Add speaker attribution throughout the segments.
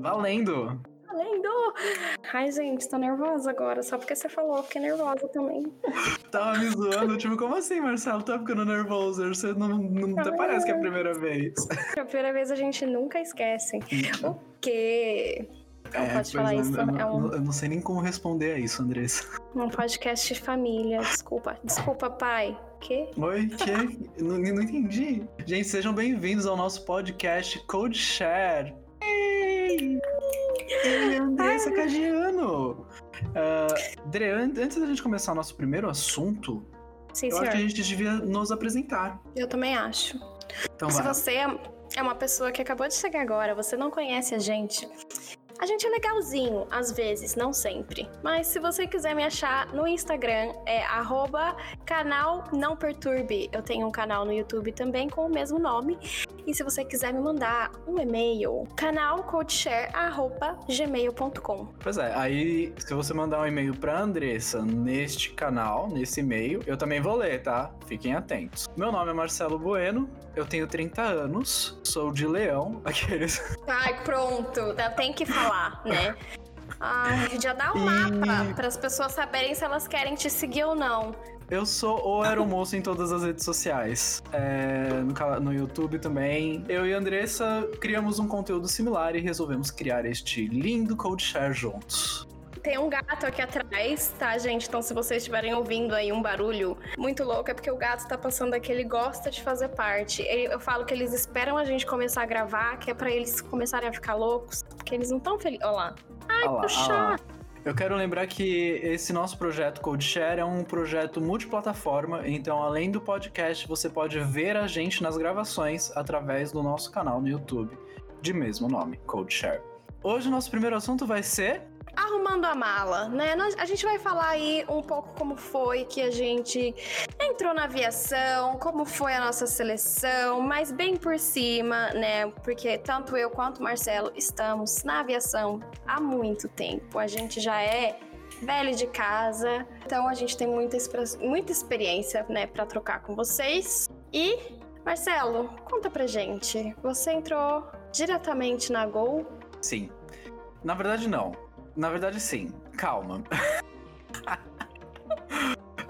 Speaker 1: Valendo!
Speaker 2: Valendo! Ai, gente, tô nervosa agora, só porque você falou, fiquei nervosa também.
Speaker 1: Tava me zoando, tipo, como assim, Marcelo? Tá ficando nervoso? Você não, não parece que é a primeira vez.
Speaker 2: A primeira vez a gente nunca esquece. O quê? Não
Speaker 1: É,
Speaker 2: pode falar
Speaker 1: é,
Speaker 2: isso,
Speaker 1: eu,
Speaker 2: é um,
Speaker 1: eu não sei nem como responder a isso, Andressa.
Speaker 2: um podcast de família. Desculpa. Desculpa, pai. Quê?
Speaker 1: Oi, que? Não, não entendi. Gente, sejam bem-vindos ao nosso podcast Code Share. Ei! Eu e a Andressa Cagiano. Uh, Dre, an- antes da gente começar o nosso primeiro assunto,
Speaker 2: Sim,
Speaker 1: eu acho
Speaker 2: senhor.
Speaker 1: que a gente devia nos apresentar.
Speaker 2: Eu também acho.
Speaker 1: Então
Speaker 2: Se
Speaker 1: vai.
Speaker 2: você é- é uma pessoa que acabou de chegar agora, você não conhece a gente. A gente é legalzinho, às vezes, não sempre. Mas se você quiser me achar no Instagram, é arroba canal não perturbe. Eu tenho um canal no YouTube também com o mesmo nome. E se você quiser me mandar um e-mail, canalcodeshare.gmail.com.
Speaker 1: Pois é, aí se você mandar um e-mail pra Andressa neste canal, nesse e-mail, eu também vou ler, tá? Fiquem atentos. Meu nome é Marcelo Bueno, eu tenho 30 anos, sou de Leão, aqueles.
Speaker 2: Ai, pronto. tá- Tem que falar, né? Ai, já dá um
Speaker 1: E-
Speaker 2: mapa para as pessoas saberem se elas querem te seguir ou não.
Speaker 1: Eu sou ou era moço em todas as redes sociais. É, no, no YouTube também. Eu e a Andressa criamos um conteúdo similar e resolvemos criar este lindo Code Share juntos.
Speaker 2: Tem um gato aqui atrás, tá, gente? Então, se vocês estiverem ouvindo aí um barulho muito louco, é porque o gato tá passando aqui, ele gosta de fazer parte. Eu falo que eles esperam a gente começar a gravar, que é pra eles começarem a ficar loucos, porque eles não estão felizes. Olha lá. Ai,
Speaker 1: lá,
Speaker 2: puxa!
Speaker 1: Eu quero lembrar que esse nosso projeto Code Share é um projeto multiplataforma, então além do podcast, você pode ver a gente nas gravações através do nosso canal no YouTube, de mesmo nome, Code Share. Hoje o nosso primeiro assunto vai ser
Speaker 2: Arrumando a mala, né? Nós- a gente vai falar aí um pouco como foi que a gente entrou na aviação, como foi a nossa seleção, mas bem por cima, né? Porque tanto eu quanto o Marcelo estamos na aviação há muito tempo. A gente já é velho de casa, então a gente tem muita, muita experiência, né, para trocar com vocês. E, Marcelo, conta pra gente. Você entrou diretamente na Gol
Speaker 1: sim. Na verdade não. Na verdade sim. Calma.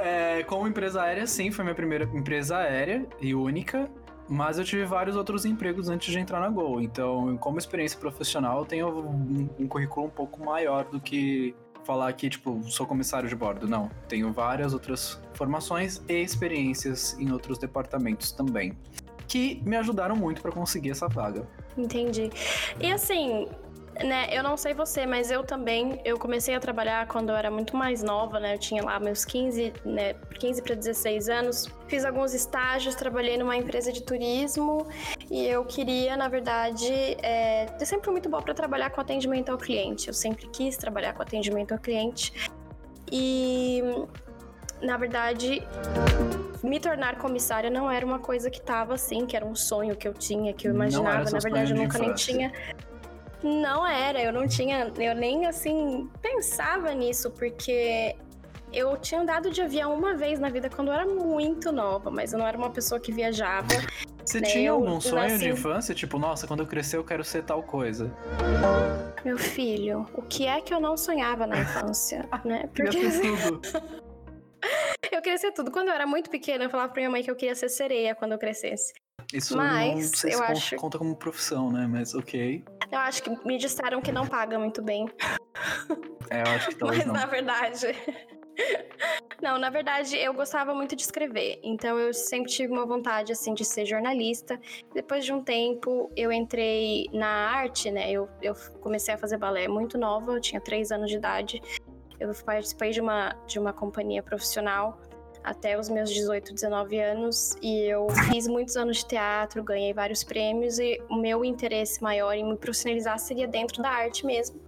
Speaker 1: É, como empresa aérea, sim, foi minha primeira empresa aérea e única. Mas eu tive vários outros empregos antes de entrar na Gol. Então, como experiência profissional, eu tenho um, um currículo um pouco maior do que falar que, tipo, sou comissário de bordo. Não. Tenho várias outras formações e experiências em outros departamentos também. Que me ajudaram muito para conseguir essa vaga.
Speaker 2: Entendi. E assim, né, eu não sei você, mas eu também, eu comecei a trabalhar quando eu era muito mais nova, né? Eu tinha lá meus 15, né, 15 para 16 anos. Fiz alguns estágios, trabalhei numa empresa de turismo e eu queria, na verdade, é, eu sempre fui muito boa para trabalhar com atendimento ao cliente. Eu sempre quis trabalhar com atendimento ao cliente. E na verdade, me tornar comissária não era uma coisa que tava assim, que era um sonho que eu tinha, que eu imaginava. Na verdade, eu nunca nem tinha. Não era, eu não tinha, eu nem assim pensava nisso, porque eu tinha andado de avião uma vez na vida quando eu era muito nova, mas eu não era uma pessoa que viajava.
Speaker 1: Você
Speaker 2: Né,
Speaker 1: tinha
Speaker 2: eu
Speaker 1: algum sonho
Speaker 2: nasci-
Speaker 1: de infância? Tipo, nossa, quando eu crescer eu quero ser tal coisa.
Speaker 2: Meu filho, o que é que eu não sonhava na infância, né? Porque eu queria ser tudo. Quando eu era muito pequena, eu falava pra minha mãe que eu queria ser sereia quando eu crescesse.
Speaker 1: Isso
Speaker 2: Mas,
Speaker 1: não sei
Speaker 2: eu
Speaker 1: se
Speaker 2: acho-
Speaker 1: conta como profissão, né? Mas ok.
Speaker 2: Eu acho que me disseram que não paga muito bem.
Speaker 1: É, eu acho que talvez
Speaker 2: Mas
Speaker 1: não.
Speaker 2: na verdade. Não, na verdade, eu gostava muito de escrever. Então eu sempre tive uma vontade assim de ser jornalista. Depois de um tempo, eu entrei na arte, né? Eu, eu comecei a fazer balé muito nova, eu tinha três anos de idade. Eu participei de uma, de uma companhia profissional até os meus 18, 19 anos. E eu fiz muitos anos de teatro, ganhei vários prêmios. E o meu interesse maior em me profissionalizar seria dentro da arte mesmo.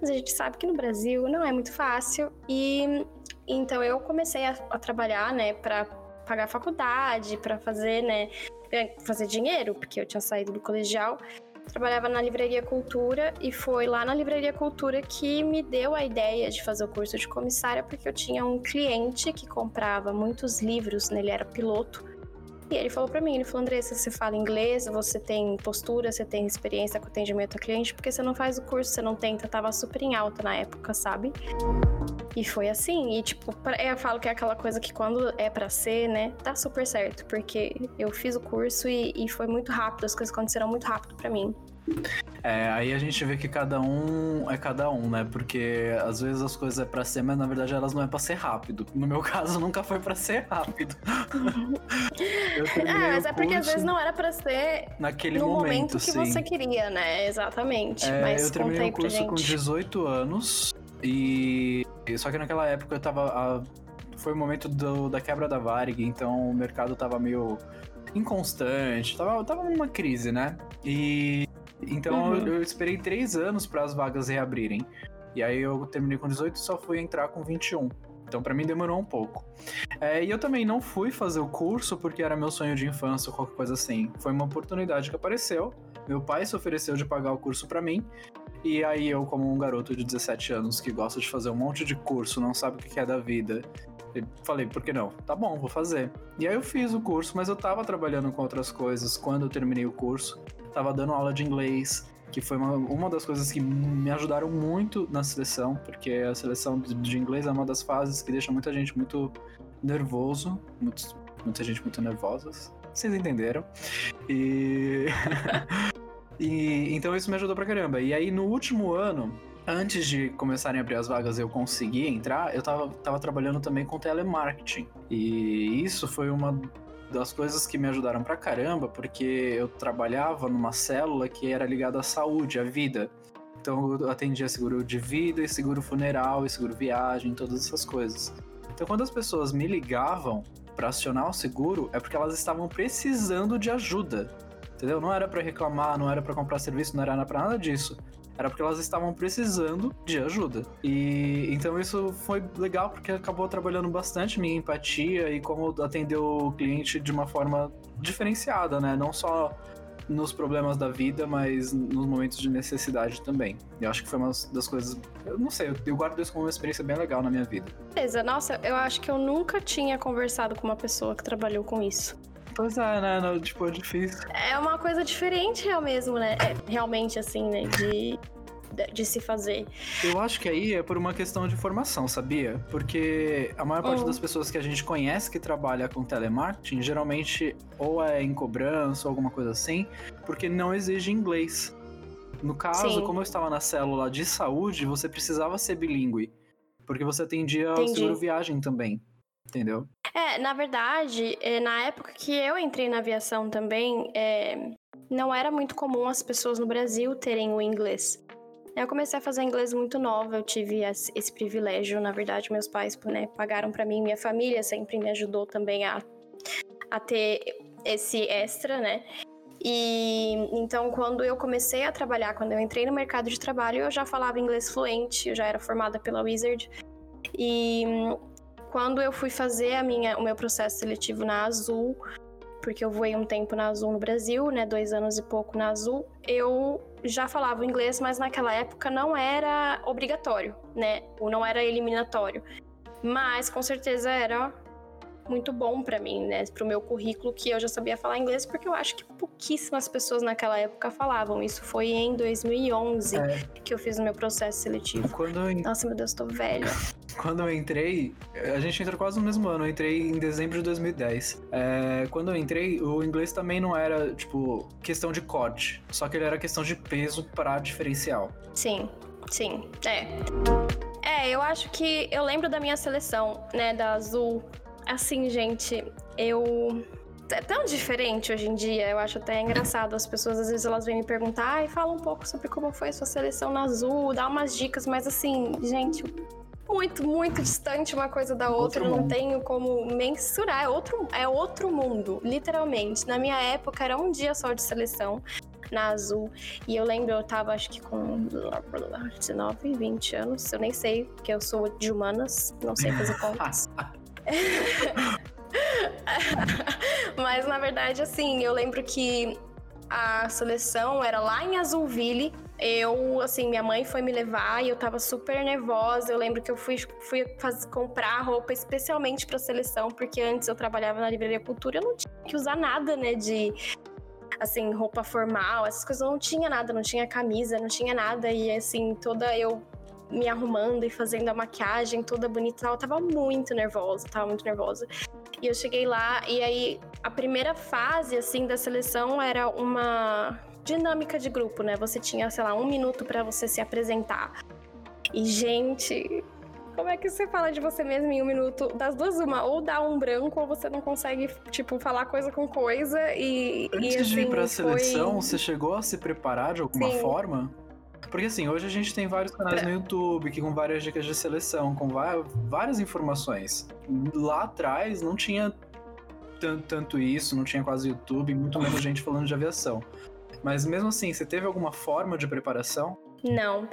Speaker 2: Mas a gente sabe que no Brasil não é muito fácil. E então eu comecei a, a trabalhar, né, para pagar faculdade, para fazer, né, fazer dinheiro, porque eu tinha saído do colegial. Trabalhava na Livraria Cultura e foi lá na Livraria Cultura que me deu a ideia de fazer o curso de comissária, porque eu tinha um cliente que comprava muitos livros, né, ele era piloto. E ele falou para mim, ele falou, Andressa, você fala inglês, você tem postura, você tem experiência com atendimento a cliente, porque você não faz o curso, você não tenta, tava super em alta na época, sabe? E foi assim, e tipo, eu falo que é aquela coisa que quando é para ser, né, tá super certo, porque eu fiz o curso e, e foi muito rápido, as coisas aconteceram muito rápido para mim.
Speaker 1: É, aí a gente vê que cada um é cada um, né? Porque às vezes as coisas é pra ser, mas na verdade elas não é pra ser rápido. No meu caso, nunca foi pra ser rápido.
Speaker 2: é, mas é porque às vezes não era pra ser
Speaker 1: naquele
Speaker 2: no
Speaker 1: momento,
Speaker 2: momento que
Speaker 1: sim.
Speaker 2: você queria, né? Exatamente.
Speaker 1: É,
Speaker 2: mas
Speaker 1: eu terminei o curso com
Speaker 2: gente.
Speaker 1: 18 anos e. Só que naquela época eu tava. A... Foi o momento do, da quebra da Varig, então o mercado tava meio inconstante, tava, tava numa crise, né? E então
Speaker 2: Uhum.
Speaker 1: eu, eu esperei três anos para as vagas reabrirem. E aí eu terminei com 18 e só fui entrar com 21. Então para mim demorou um pouco. É, e eu também não fui fazer o curso porque era meu sonho de infância ou qualquer coisa assim. Foi uma oportunidade que apareceu. Meu pai se ofereceu de pagar o curso para mim. E aí eu, como um garoto de 17 anos que gosta de fazer um monte de curso, não sabe o que é da vida, eu falei, por que não? Tá bom, vou fazer. E aí eu fiz o curso, mas eu tava trabalhando com outras coisas quando eu terminei o curso. Tava dando aula de inglês, que foi uma, uma das coisas que me ajudaram muito na seleção, porque a seleção de, inglês é uma das fases que deixa muita gente muito nervoso, muita gente muito nervosa. Vocês entenderam? E. e então isso me ajudou pra caramba. E aí no último ano, antes de começarem a abrir as vagas eu conseguir entrar, eu tava, tava trabalhando também com telemarketing. E isso foi uma das coisas que me ajudaram pra caramba, porque eu trabalhava numa célula que era ligada à saúde, à vida. Então eu atendia seguro de vida, e seguro funeral, e seguro viagem, todas essas coisas. Então quando as pessoas me ligavam pra acionar o seguro, é porque elas estavam precisando de ajuda. Entendeu? Não era pra reclamar, não era pra comprar serviço, não era pra nada disso. Era porque elas estavam precisando de ajuda. E então isso foi legal porque acabou trabalhando bastante minha empatia e como atender o cliente de uma forma diferenciada, né? Não só nos problemas da vida, mas nos momentos de necessidade também. Eu acho que foi uma das coisas. Eu não sei, eu guardo isso como uma experiência bem legal na minha vida.
Speaker 2: Beleza, nossa, eu acho que eu nunca tinha conversado com uma pessoa que trabalhou com isso.
Speaker 1: Pois é, né? Não, tipo, é difícil.
Speaker 2: É uma coisa diferente real mesmo, né? É, realmente, assim, né? De, de, de se fazer.
Speaker 1: Eu acho que aí é por uma questão de formação, sabia? Porque a maior parte
Speaker 2: Uhum.
Speaker 1: das pessoas que a gente conhece que trabalha com telemarketing, geralmente ou é em cobrança ou alguma coisa assim, porque não exige inglês. No caso,
Speaker 2: Sim.
Speaker 1: como eu estava na célula de saúde, você precisava ser bilíngue. Porque você atendia ao
Speaker 2: Entendi.
Speaker 1: seguro viagem também. Entendeu?
Speaker 2: É, na verdade, é, na época que eu entrei na aviação também, é, não era muito comum as pessoas no Brasil terem o inglês. Eu comecei a fazer inglês muito nova, eu tive esse privilégio. Na verdade, meus pais né, pagaram pra mim, minha família sempre me ajudou também a, a ter esse extra, né? E então, quando eu comecei a trabalhar, quando eu entrei no mercado de trabalho, eu já falava inglês fluente, eu já era formada pela Wizard. E quando eu fui fazer a minha, o meu processo seletivo na Azul, porque eu voei um tempo na Azul no Brasil, né, dois anos e pouco na Azul, eu já falava inglês, mas naquela época não era obrigatório, né, ou não era eliminatório. Mas com certeza era muito bom pra mim, né, pro meu currículo que eu já sabia falar inglês, porque eu acho que pouquíssimas pessoas naquela época falavam. Isso foi em 2011
Speaker 1: É.
Speaker 2: que eu fiz o meu processo seletivo.
Speaker 1: Quando eu,
Speaker 2: Nossa, meu Deus, tô velha.
Speaker 1: quando eu entrei, a gente entrou quase no mesmo ano, eu entrei em dezembro de 2010. É, quando eu entrei, o inglês também não era, tipo, questão de corte, só que ele era questão de peso para diferencial.
Speaker 2: Sim, sim, é. É, eu acho que eu lembro da minha seleção, né, da Azul. Assim, gente, eu. É tão diferente hoje em dia, eu acho até engraçado. As pessoas às vezes elas vêm me perguntar e falam um pouco sobre como foi a sua seleção na Azul, dá umas dicas, mas assim, gente, muito, muito distante uma coisa da outra,
Speaker 1: Outro
Speaker 2: não
Speaker 1: mundo.
Speaker 2: tenho como mensurar. É outro, é outro mundo, literalmente. Na minha época era um dia só de seleção na Azul. E eu lembro, eu tava acho que com 19, 20 anos, eu nem sei, porque eu sou de humanas, não sei fazer contas. Mas na verdade, assim, eu lembro que a seleção era lá em Azulville, eu, assim, minha mãe foi me levar e eu tava super nervosa. Eu lembro que eu fui, fui comprar roupa especialmente pra seleção, porque antes eu trabalhava na Livraria Cultura, eu não tinha que usar nada, né, de assim, roupa formal, essas coisas, eu não tinha nada, não tinha camisa, não tinha nada. E assim, toda eu me arrumando e fazendo a maquiagem toda bonita, eu tava muito nervosa, tava muito nervosa. E eu cheguei lá e aí a primeira fase assim da seleção era uma dinâmica de grupo, né? Você tinha, sei lá, um minuto para você se apresentar. E gente, como é que você fala de você mesmo em um minuto? Das duas, uma, ou dá um branco, ou você não consegue, tipo, falar coisa com coisa e.
Speaker 1: Antes
Speaker 2: e, assim,
Speaker 1: de ir pra
Speaker 2: foi...
Speaker 1: seleção, você chegou a se preparar de alguma
Speaker 2: Sim.
Speaker 1: forma? Porque assim, hoje a gente tem vários canais no YouTube que com várias dicas de seleção, com várias informações. Lá atrás não tinha tan- tanto isso, não tinha quase YouTube, muito menos gente falando de aviação. Mas mesmo assim, você teve alguma forma de preparação?
Speaker 2: Não.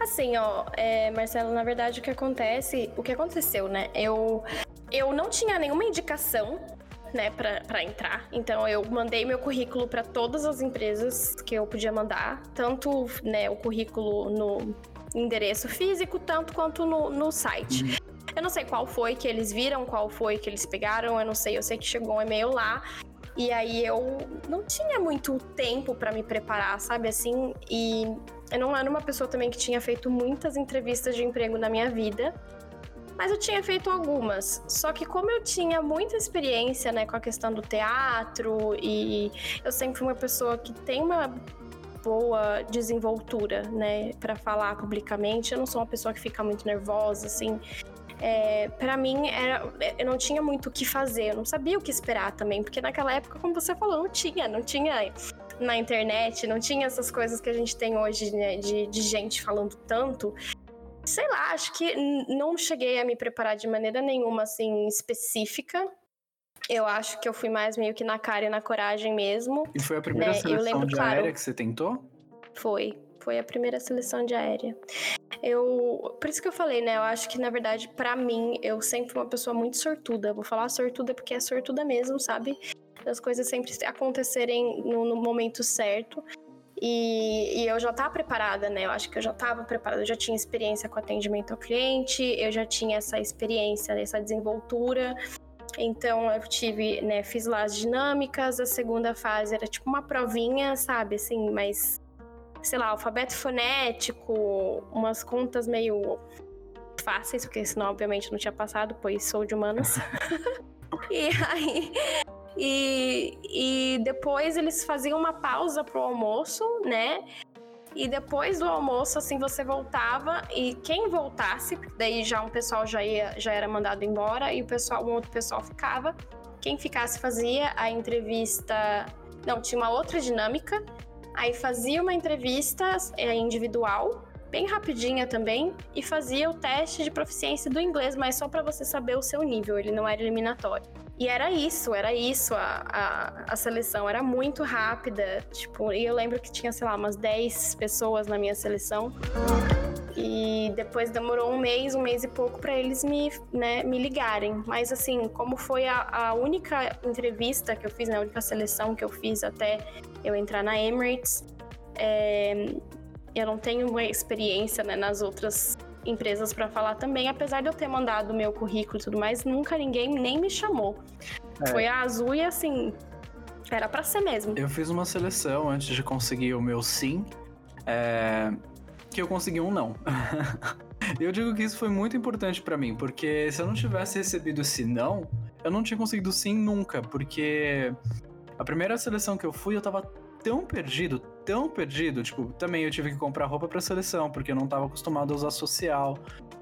Speaker 2: Assim, ó, é, Marcelo, na verdade o que acontece, o que aconteceu, né? Eu, eu não tinha nenhuma indicação, né, pra entrar. Então eu mandei meu currículo pra todas as empresas que eu podia mandar, tanto, né, o currículo no endereço físico, tanto quanto no, no site. Eu não sei qual foi que eles viram, qual foi que eles pegaram, eu não sei, eu sei que chegou um e-mail lá. E aí eu não tinha muito tempo pra me preparar, sabe assim? E eu não era uma pessoa também que tinha feito muitas entrevistas de emprego na minha vida. Mas eu tinha feito algumas. Só que como eu tinha muita experiência, né, com a questão do teatro e eu sempre fui uma pessoa que tem uma boa desenvoltura, né, para falar publicamente. Eu não sou uma pessoa que fica muito nervosa, assim. É, para mim, era, eu não tinha muito o que fazer, eu não sabia o que esperar também, porque naquela época, como você falou, não tinha, não tinha na internet, não tinha essas coisas que a gente tem hoje, né, de, de gente falando tanto. Sei lá, acho que não cheguei a me preparar de maneira nenhuma, assim, específica. Eu acho que eu fui mais meio que na cara e na coragem mesmo.
Speaker 1: E foi a primeira
Speaker 2: Né,
Speaker 1: seleção
Speaker 2: lembro,
Speaker 1: de
Speaker 2: claro.
Speaker 1: aérea que você tentou?
Speaker 2: Foi. Foi a primeira seleção de aérea. Eu, por isso que eu falei, né? Eu acho que na verdade, pra mim, eu sempre fui uma pessoa muito sortuda. Vou falar sortuda porque é sortuda mesmo, sabe? Das coisas sempre acontecerem no, no momento certo. E, e eu já tava preparada, né? Eu acho que eu já tava preparada, eu já tinha experiência com atendimento ao cliente, eu já tinha essa experiência, essa desenvoltura. Então eu tive, né, fiz lá as dinâmicas, a segunda fase era tipo uma provinha, sabe, assim, mas sei lá, alfabeto fonético, umas contas meio fáceis, porque senão obviamente não tinha passado, pois sou de humanas. e aí e, e depois eles faziam uma pausa pro almoço, né? E depois do almoço, assim, você voltava e quem voltasse, daí já um pessoal já, ia, já era mandado embora e o pessoal, um outro pessoal ficava. Quem ficasse fazia a entrevista. Não, tinha uma outra dinâmica. Aí fazia uma entrevista é, individual, bem rapidinha também, e fazia o teste de proficiência do inglês, mas só para você saber o seu nível, ele não era eliminatório. E era isso, era isso a, a, a seleção, era muito rápida, tipo, e eu lembro que tinha, sei lá, umas 10 pessoas na minha seleção. E depois demorou um mês, um mês e pouco para eles me, né, me ligarem. Mas assim, como foi a, a única entrevista que eu fiz, né, a única seleção que eu fiz até eu entrar na Emirates, é, eu não tenho uma experiência né, nas outras empresas para falar também, apesar de eu ter mandado meu currículo e tudo mais, nunca ninguém nem me chamou.
Speaker 1: É.
Speaker 2: Foi a azul e assim, era para ser mesmo.
Speaker 1: Eu fiz uma seleção antes de conseguir o meu sim, é, que eu consegui um não. eu digo que isso foi muito importante pra mim, porque se eu não tivesse recebido esse não, eu não tinha conseguido sim nunca, porque a primeira seleção que eu fui, eu tava tão perdido, tão perdido, tipo, também eu tive que comprar roupa pra seleção, porque eu não tava acostumado a usar social.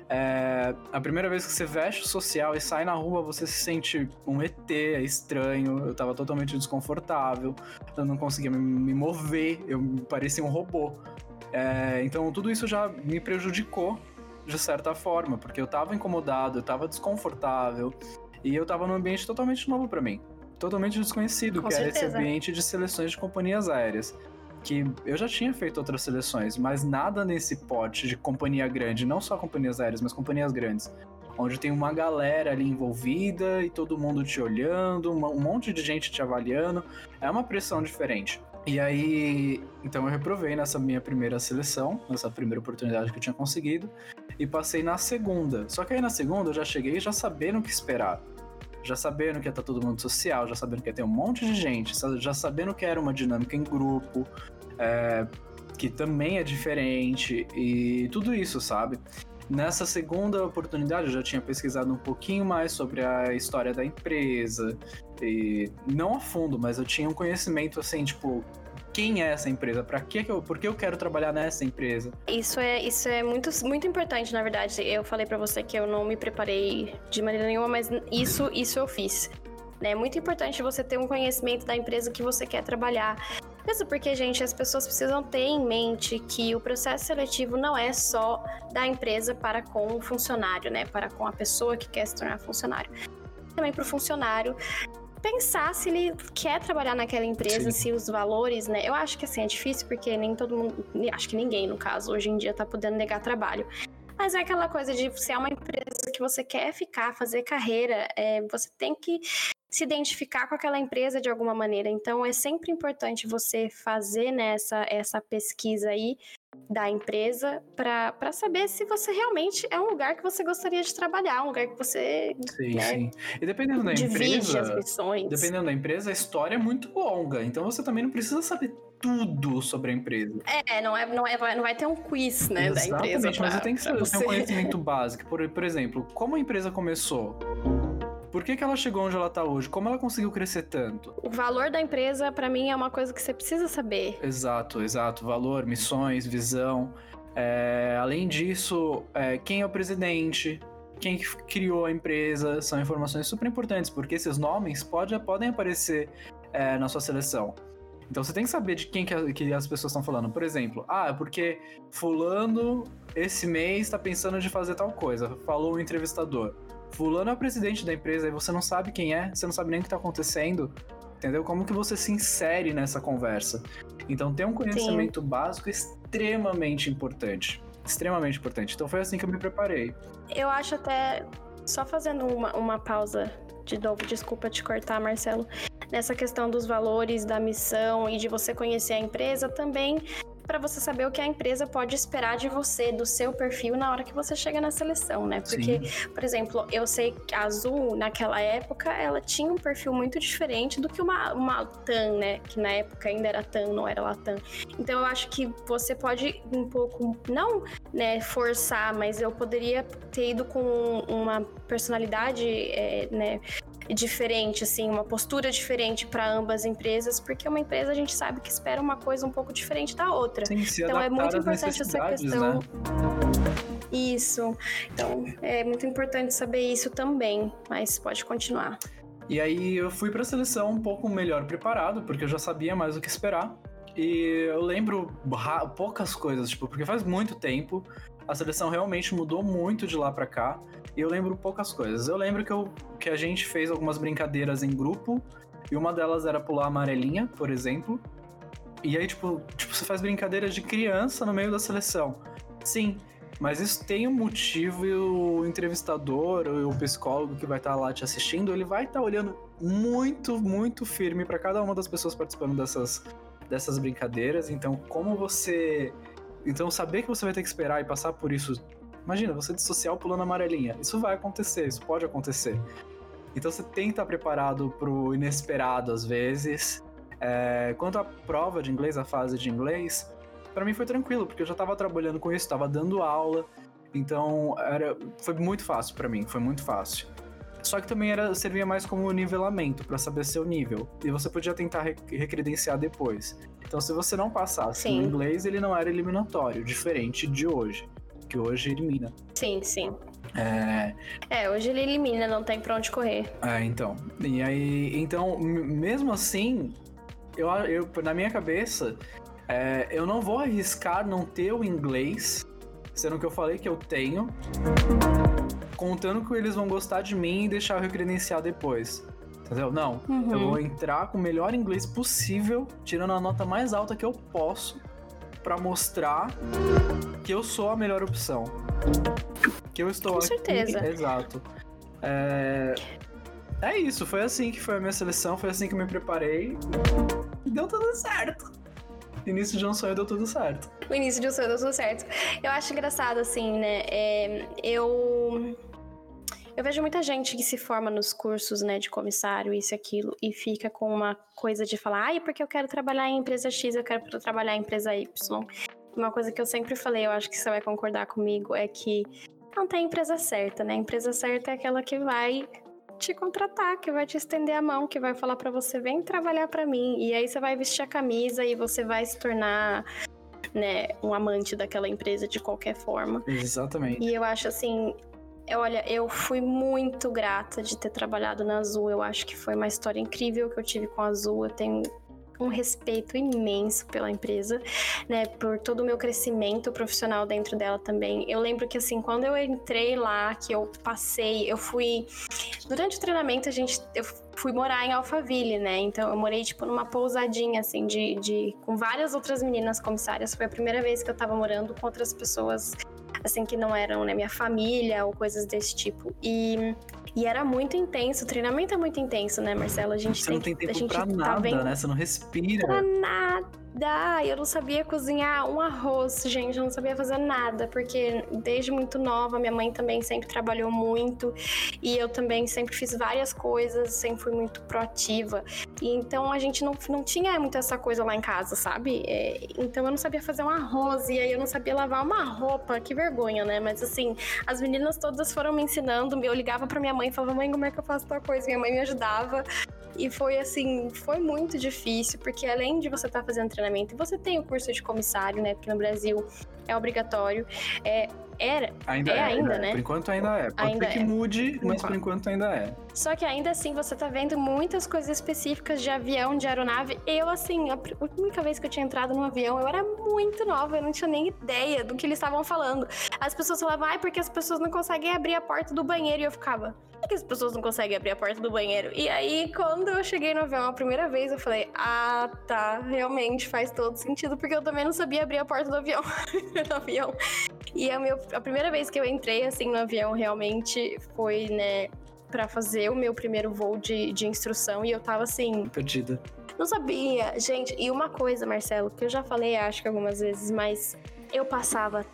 Speaker 1: É, a primeira vez que você veste o social e sai na rua, você se sente um ET, é estranho. Eu tava totalmente desconfortável, eu não conseguia me, mover, eu parecia um robô. É, então tudo isso já me prejudicou de certa forma, porque eu tava incomodado, eu tava desconfortável e eu tava num ambiente totalmente novo pra mim, totalmente desconhecido,
Speaker 2: Com
Speaker 1: que era esse
Speaker 2: certeza.
Speaker 1: ambiente de seleções de companhias aéreas que eu já tinha feito outras seleções, mas nada nesse pote de companhia grande, não só companhias aéreas, mas companhias grandes, onde tem uma galera ali envolvida e todo mundo te olhando, um monte de gente te avaliando, é uma pressão diferente. E aí, então eu reprovei nessa minha primeira seleção, nessa primeira oportunidade que eu tinha conseguido, e passei na segunda. Só que aí na segunda eu já cheguei já sabendo o que esperar. Já sabendo que ia estar todo mundo social, já sabendo que ia ter um monte de gente, já sabendo que era uma dinâmica em grupo, é, que também é diferente, e tudo isso, sabe? Nessa segunda oportunidade, eu já tinha pesquisado um pouquinho mais sobre a história da empresa, e não a fundo, mas eu tinha um conhecimento assim, tipo, quem é essa empresa? Para que, eu, por que eu quero trabalhar nessa empresa?
Speaker 2: Isso é, isso é muito, muito importante, na verdade. Eu falei para você que eu não me preparei de maneira nenhuma, mas isso, isso eu fiz. É muito importante você ter um conhecimento da empresa que você quer trabalhar. Mesmo porque, gente, as pessoas precisam ter em mente que o processo seletivo não é só da empresa para com o funcionário, né? Para com a pessoa que quer se tornar funcionário. Também para o funcionário pensar se ele quer trabalhar naquela empresa, Sim. se os valores, né? Eu acho que assim é difícil porque nem todo mundo, acho que ninguém no caso hoje em dia tá podendo negar trabalho. Mas é aquela coisa de se é uma empresa que você quer ficar, fazer carreira, é, você tem que se identificar com aquela empresa de alguma maneira. Então é sempre importante você fazer nessa né, essa pesquisa aí da empresa para saber se você realmente é um lugar que você gostaria de trabalhar, um lugar que você
Speaker 1: sim, né, sim. E dependendo da empresa, as missões. dependendo da empresa, a história é muito longa, então você também não precisa saber tudo sobre a empresa.
Speaker 2: É, não é, não é, não vai ter um quiz, né,
Speaker 1: Exatamente,
Speaker 2: da empresa.
Speaker 1: Exatamente, mas você tem que ter um conhecimento básico. Por, por exemplo, como a empresa começou? Por que, que ela chegou onde ela tá hoje? Como ela conseguiu crescer tanto?
Speaker 2: O valor da empresa, para mim, é uma coisa que você precisa saber.
Speaker 1: Exato, exato. Valor, missões, visão. É, além disso, é, quem é o presidente? Quem criou a empresa? São informações super importantes, porque esses nomes pode, podem aparecer é, na sua seleção. Então você tem que saber de quem que, que as pessoas estão falando. Por exemplo, ah, é porque fulano esse mês está pensando de fazer tal coisa, falou o entrevistador. Fulano é o presidente da empresa e você não sabe quem é, você não sabe nem o que está acontecendo, entendeu? Como que você se insere nessa conversa? Então, ter um conhecimento Sim. básico é extremamente importante. Extremamente importante. Então, foi assim que eu me preparei.
Speaker 2: Eu acho até, só fazendo uma, uma pausa de novo, desculpa te cortar, Marcelo, nessa questão dos valores, da missão e de você conhecer a empresa, também para você saber o que a empresa pode esperar de você, do seu perfil na hora que você chega na seleção, né? Porque, Sim. por exemplo, eu sei que a Azul, naquela época, ela tinha um perfil muito diferente do que uma, uma TAM, né? Que na época ainda era TAM, não era Latam. Então eu acho que você pode um pouco, não né, forçar, mas eu poderia ter ido com uma personalidade, é, né? Diferente, assim, uma postura diferente para ambas as empresas, porque uma empresa a gente sabe que espera uma coisa um pouco diferente da outra.
Speaker 1: Sim, então é muito importante essa questão. Né?
Speaker 2: Isso. Então é muito importante saber isso também, mas pode continuar.
Speaker 1: E aí eu fui para a seleção um pouco melhor preparado, porque eu já sabia mais o que esperar. E eu lembro poucas coisas, tipo, porque faz muito tempo a seleção realmente mudou muito de lá para cá. E eu lembro poucas coisas. Eu lembro que, eu, que a gente fez algumas brincadeiras em grupo. E uma delas era pular amarelinha, por exemplo. E aí, tipo, tipo, você faz brincadeiras de criança no meio da seleção. Sim, mas isso tem um motivo e o entrevistador ou o psicólogo que vai estar tá lá te assistindo, ele vai estar tá olhando muito, muito firme para cada uma das pessoas participando dessas, dessas brincadeiras. Então, como você então, saber que você vai ter que esperar e passar por isso. Imagina, você de social pulando amarelinha. Isso vai acontecer, isso pode acontecer. Então, você tem que estar preparado pro inesperado às vezes. É, quanto à prova de inglês, a fase de inglês, para mim foi tranquilo, porque eu já estava trabalhando com isso, estava dando aula. Então, era, foi muito fácil para mim, foi muito fácil. Só que também era, servia mais como nivelamento para saber seu nível. E você podia tentar recredenciar depois. Então, se você não passasse sim. no inglês, ele não era eliminatório, diferente de hoje, que hoje elimina.
Speaker 2: Sim, sim.
Speaker 1: É...
Speaker 2: é, hoje ele elimina, não tem pra onde correr.
Speaker 1: É, então. E aí, então, mesmo assim, eu, eu na minha cabeça, é, eu não vou arriscar não ter o inglês, sendo que eu falei que eu tenho contando que eles vão gostar de mim e deixar eu recredenciar depois. Entendeu? Não. Uhum. Eu vou entrar com o melhor inglês possível, tirando a nota mais alta que eu posso, para mostrar que eu sou a melhor opção. Que eu estou
Speaker 2: com
Speaker 1: aqui.
Speaker 2: certeza.
Speaker 1: Exato. É... é isso, foi assim que foi a minha seleção, foi assim que eu me preparei. E deu tudo certo. Início de um sonho deu tudo certo.
Speaker 2: O início de um sonho deu tudo certo. Eu acho engraçado, assim, né? É, eu. Eu vejo muita gente que se forma nos cursos, né, de comissário, isso e aquilo, e fica com uma coisa de falar, ai, porque eu quero trabalhar em empresa X, eu quero trabalhar em empresa Y. Uma coisa que eu sempre falei, eu acho que você vai concordar comigo, é que não tem empresa certa, né? A empresa certa é aquela que vai te contratar, que vai te estender a mão, que vai falar para você, vem trabalhar para mim. E aí você vai vestir a camisa e você vai se tornar né, um amante daquela empresa de qualquer forma.
Speaker 1: Exatamente.
Speaker 2: E eu acho assim, Olha, eu fui muito grata de ter trabalhado na Azul. Eu acho que foi uma história incrível que eu tive com a Azul. Eu tenho um respeito imenso pela empresa, né, por todo o meu crescimento profissional dentro dela também. Eu lembro que assim, quando eu entrei lá, que eu passei, eu fui durante o treinamento a gente eu fui morar em Alphaville, né? Então eu morei tipo numa pousadinha assim de, de com várias outras meninas comissárias. Foi a primeira vez que eu tava morando com outras pessoas assim, que não eram, né, minha família ou coisas desse tipo. E, e era muito intenso, o treinamento é muito intenso, né, Marcelo? A gente
Speaker 1: Você
Speaker 2: tem,
Speaker 1: não tem tempo
Speaker 2: a gente
Speaker 1: pra
Speaker 2: tá
Speaker 1: nada,
Speaker 2: vendo...
Speaker 1: né? Você não respira.
Speaker 2: Pra nada. Eu não sabia cozinhar um arroz, gente. Eu não sabia fazer nada, porque desde muito nova, minha mãe também sempre trabalhou muito. E eu também sempre fiz várias coisas, sempre fui muito proativa. E então a gente não, não tinha muito essa coisa lá em casa, sabe? É, então eu não sabia fazer um arroz, e aí eu não sabia lavar uma roupa. Que vergonha, né? Mas assim, as meninas todas foram me ensinando. Eu ligava pra minha mãe e falava, mãe, como é que eu faço tal coisa? Minha mãe me ajudava. E foi assim, foi muito difícil, porque além de você estar tá fazendo treinamento, você tem o curso de comissário, né? Porque no Brasil é obrigatório. É, era.
Speaker 1: Ainda
Speaker 2: é,
Speaker 1: é,
Speaker 2: ainda,
Speaker 1: né?
Speaker 2: né?
Speaker 1: Por enquanto ainda é. Pode
Speaker 2: ainda
Speaker 1: ser que
Speaker 2: é.
Speaker 1: mude, mas por enquanto ainda é.
Speaker 2: Só que ainda assim você tá vendo muitas coisas específicas de avião, de aeronave. Eu, assim, a única vez que eu tinha entrado num avião, eu era muito nova, eu não tinha nem ideia do que eles estavam falando. As pessoas falavam, ai, porque as pessoas não conseguem abrir a porta do banheiro. E eu ficava, que as pessoas não conseguem abrir a porta do banheiro? E aí, quando eu cheguei no avião a primeira vez, eu falei, ah, tá, realmente faz todo sentido, porque eu também não sabia abrir a porta do avião. do avião. E a, meu, a primeira vez que eu entrei, assim, no avião, realmente foi, né, para fazer o meu primeiro voo de, de instrução e eu tava assim.
Speaker 1: Perdida.
Speaker 2: Não sabia, gente. E uma coisa, Marcelo, que eu já falei, acho que algumas vezes, mas eu passava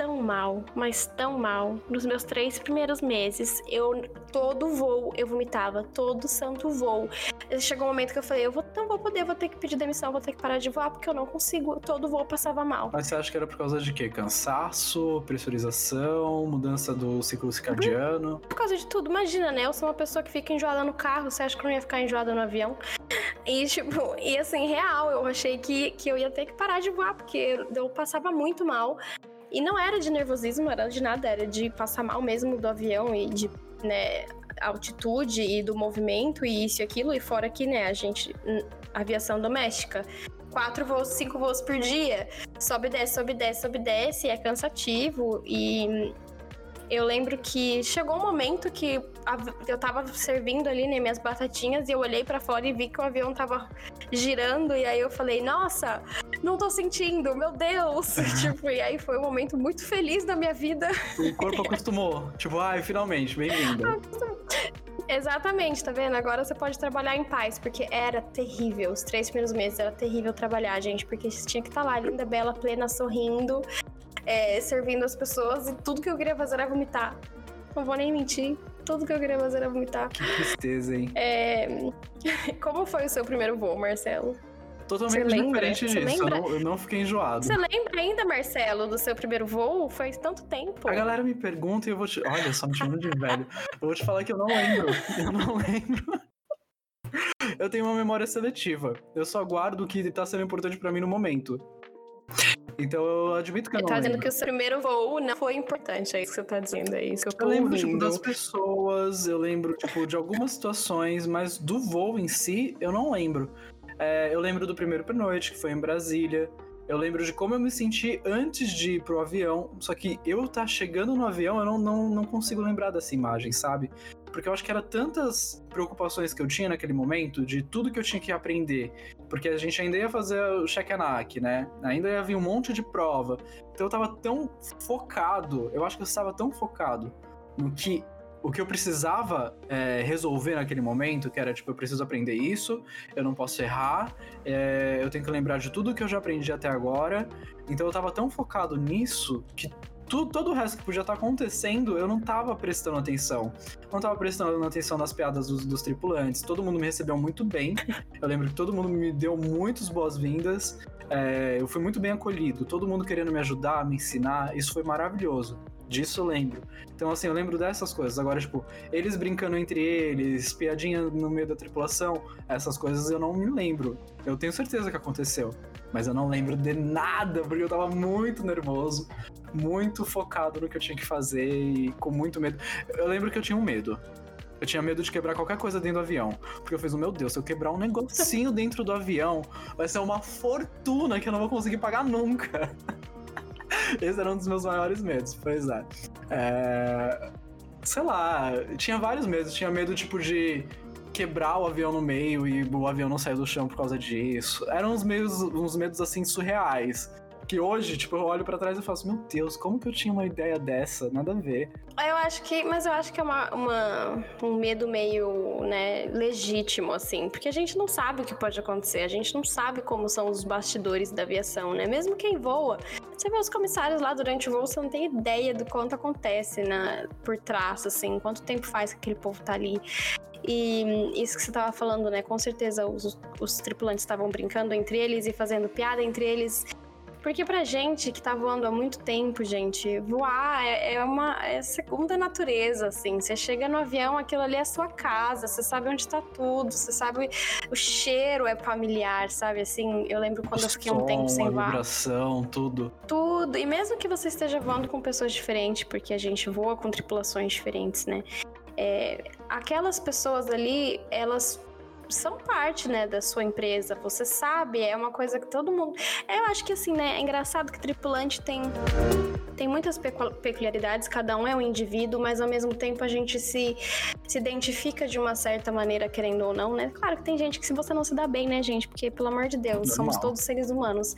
Speaker 2: tão mal, mas tão mal. Nos meus três primeiros meses, eu todo voo eu vomitava, todo santo voo. Chegou um momento que eu falei, eu vou, não vou poder, vou ter que pedir demissão, vou ter que parar de voar porque eu não consigo. Todo voo passava mal.
Speaker 1: Mas você acha que era por causa de quê? Cansaço, pressurização, mudança do ciclo circadiano?
Speaker 2: Por causa de tudo. Imagina, né? Eu sou uma pessoa que fica enjoada no carro, você acha que eu não ia ficar enjoada no avião? E, tipo, e assim, real, eu achei que, que eu ia ter que parar de voar, porque eu passava muito mal. E não era de nervosismo, era de nada, era de passar mal mesmo do avião e de, né, altitude e do movimento e isso e aquilo. E fora que, né, a gente, aviação doméstica, quatro voos, cinco voos por dia, sobe, desce, sobe, desce, sobe, desce, é cansativo. E eu lembro que chegou um momento que eu tava servindo ali, né, minhas batatinhas, e eu olhei para fora e vi que o avião tava girando, e aí eu falei, nossa, não tô sentindo, meu Deus! tipo, e aí foi um momento muito feliz da minha vida.
Speaker 1: O corpo acostumou. tipo, ai, finalmente, bem-vinda.
Speaker 2: Exatamente, tá vendo? Agora você pode trabalhar em paz, porque era terrível. Os três primeiros meses era terrível trabalhar, gente, porque você tinha que estar tá lá, linda, bela, plena, sorrindo, é, servindo as pessoas, e tudo que eu queria fazer era vomitar. Não vou nem mentir. Tudo que eu queria fazer era vomitar.
Speaker 1: Que tristeza, hein?
Speaker 2: É... Como foi o seu primeiro voo, Marcelo?
Speaker 1: Totalmente diferente disso. Eu, não, eu não fiquei enjoado.
Speaker 2: Você lembra ainda, Marcelo, do seu primeiro voo? Faz tanto tempo.
Speaker 1: A galera me pergunta e eu vou te. Olha, só me chamando de velho. Eu vou te falar que eu não lembro. Eu não lembro. Eu tenho uma memória seletiva. Eu só guardo o que tá sendo importante para mim no momento. Então eu admito que eu não
Speaker 2: Tá
Speaker 1: lembro.
Speaker 2: dizendo que o seu primeiro voo não foi importante, é isso que você tá dizendo, é isso que eu tô
Speaker 1: Eu lembro,
Speaker 2: ouvindo.
Speaker 1: tipo, das pessoas, eu lembro, tipo, de algumas situações, mas do voo em si, eu não lembro. É, eu lembro do primeiro pernoite, que foi em Brasília. Eu lembro de como eu me senti antes de ir pro avião. Só que eu tá chegando no avião, eu não, não, não consigo lembrar dessa imagem, sabe? Porque eu acho que era tantas preocupações que eu tinha naquele momento, de tudo que eu tinha que aprender. Porque a gente ainda ia fazer o check-and-ack, né? Ainda ia vir um monte de prova. Então eu tava tão focado, eu acho que eu estava tão focado no que o que eu precisava é, resolver naquele momento, que era tipo, eu preciso aprender isso, eu não posso errar, é, eu tenho que lembrar de tudo que eu já aprendi até agora. Então eu tava tão focado nisso que tudo, todo o resto que podia estar acontecendo, eu não tava prestando atenção. Não tava prestando atenção nas piadas dos, dos tripulantes. Todo mundo me recebeu muito bem. Eu lembro que todo mundo me deu muitas boas-vindas. É, eu fui muito bem acolhido. Todo mundo querendo me ajudar, me ensinar. Isso foi maravilhoso. Disso eu lembro. Então, assim, eu lembro dessas coisas. Agora, tipo, eles brincando entre eles, piadinha no meio da tripulação, essas coisas eu não me lembro. Eu tenho certeza que aconteceu. Mas eu não lembro de nada, porque eu tava muito nervoso, muito focado no que eu tinha que fazer e com muito medo. Eu lembro que eu tinha um medo. Eu tinha medo de quebrar qualquer coisa dentro do avião. Porque eu fiz, meu Deus, se eu quebrar um negocinho dentro do avião, vai ser uma fortuna que eu não vou conseguir pagar nunca. Esse era um dos meus maiores medos, pois é. é. Sei lá, tinha vários medos. Tinha medo, tipo, de quebrar o avião no meio e o avião não sair do chão por causa disso. Eram uns medos, uns medos assim, surreais que hoje, tipo, eu olho para trás e faço, meu Deus, como que eu tinha uma ideia dessa? Nada a ver.
Speaker 2: Eu acho que, mas eu acho que é uma, uma, um medo meio, né, legítimo, assim, porque a gente não sabe o que pode acontecer, a gente não sabe como são os bastidores da aviação, né? Mesmo quem voa, você vê os comissários lá durante o voo, você não tem ideia do quanto acontece né, por trás, assim, quanto tempo faz que aquele povo tá ali. E isso que você tava falando, né? Com certeza os, os tripulantes estavam brincando entre eles e fazendo piada entre eles. Porque pra gente que tá voando há muito tempo, gente, voar é, é uma é segunda natureza, assim. Você chega no avião, aquilo ali é a sua casa, você sabe onde tá tudo, você sabe o cheiro é familiar, sabe? Assim, eu lembro quando
Speaker 1: o
Speaker 2: eu fiquei um tempo sem
Speaker 1: voar. Vibração, tudo.
Speaker 2: Tudo. E mesmo que você esteja voando com pessoas diferentes, porque a gente voa com tripulações diferentes, né? É, aquelas pessoas ali, elas são parte, né, da sua empresa. Você sabe, é uma coisa que todo mundo. Eu acho que assim, né, é engraçado que tripulante tem tem muitas peculiaridades, cada um é um indivíduo, mas ao mesmo tempo a gente se, se identifica de uma certa maneira, querendo ou não, né? Claro que tem gente que se você não se dá bem, né, gente? Porque, pelo amor de Deus, Normal. somos todos seres humanos.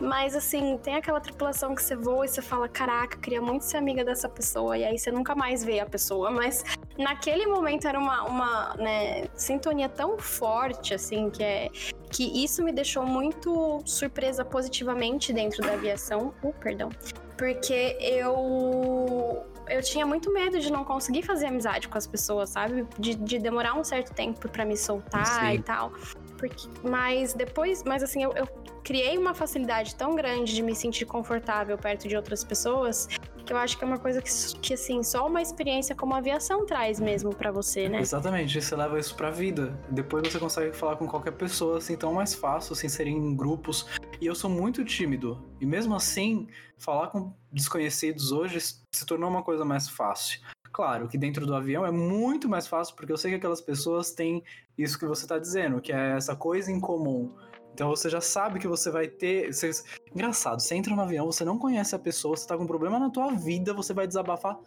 Speaker 2: Mas assim, tem aquela tripulação que você voa e você fala: caraca, eu queria muito ser amiga dessa pessoa. E aí você nunca mais vê a pessoa. Mas naquele momento era uma, uma né, sintonia tão forte, assim, que é. Que isso me deixou muito surpresa positivamente dentro da aviação. Uh, perdão. Porque eu eu tinha muito medo de não conseguir fazer amizade com as pessoas, sabe? De, de demorar um certo tempo para me soltar Sim. e tal. Porque, mas depois, mas assim, eu, eu criei uma facilidade tão grande de me sentir confortável perto de outras pessoas que eu acho que é uma coisa que, que assim, só uma experiência como aviação traz mesmo para você, né?
Speaker 1: Exatamente, você leva isso pra vida. Depois você consegue falar com qualquer pessoa, assim, tão mais fácil, sem serem em grupos. E eu sou muito tímido. E mesmo assim, falar com desconhecidos hoje se tornou uma coisa mais fácil. Claro que dentro do avião é muito mais fácil, porque eu sei que aquelas pessoas têm isso que você está dizendo, que é essa coisa em comum. Então você já sabe que você vai ter. Você... Engraçado, você entra no avião, você não conhece a pessoa, você tá com um problema na tua vida, você vai desabafar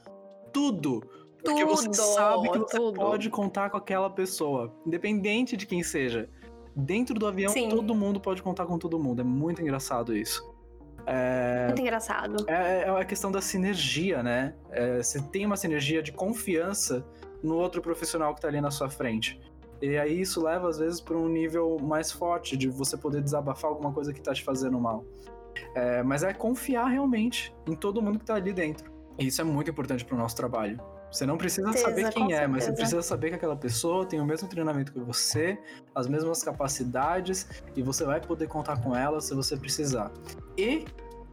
Speaker 1: tudo. Porque tudo, você sabe que você tudo. pode contar com aquela pessoa, independente de quem seja. Dentro do avião, Sim. todo mundo pode contar com todo mundo. É muito engraçado isso.
Speaker 2: É... Muito engraçado.
Speaker 1: É, é a questão da sinergia, né? É, você tem uma sinergia de confiança no outro profissional que tá ali na sua frente. E aí isso leva, às vezes, para um nível mais forte de você poder desabafar alguma coisa que tá te fazendo mal. É, mas é confiar realmente em todo mundo que tá ali dentro. E isso é muito importante para o nosso trabalho. Você não precisa saber quem é, mas você precisa saber que aquela pessoa tem o mesmo treinamento que você, as mesmas capacidades, e você vai poder contar com ela se você precisar. E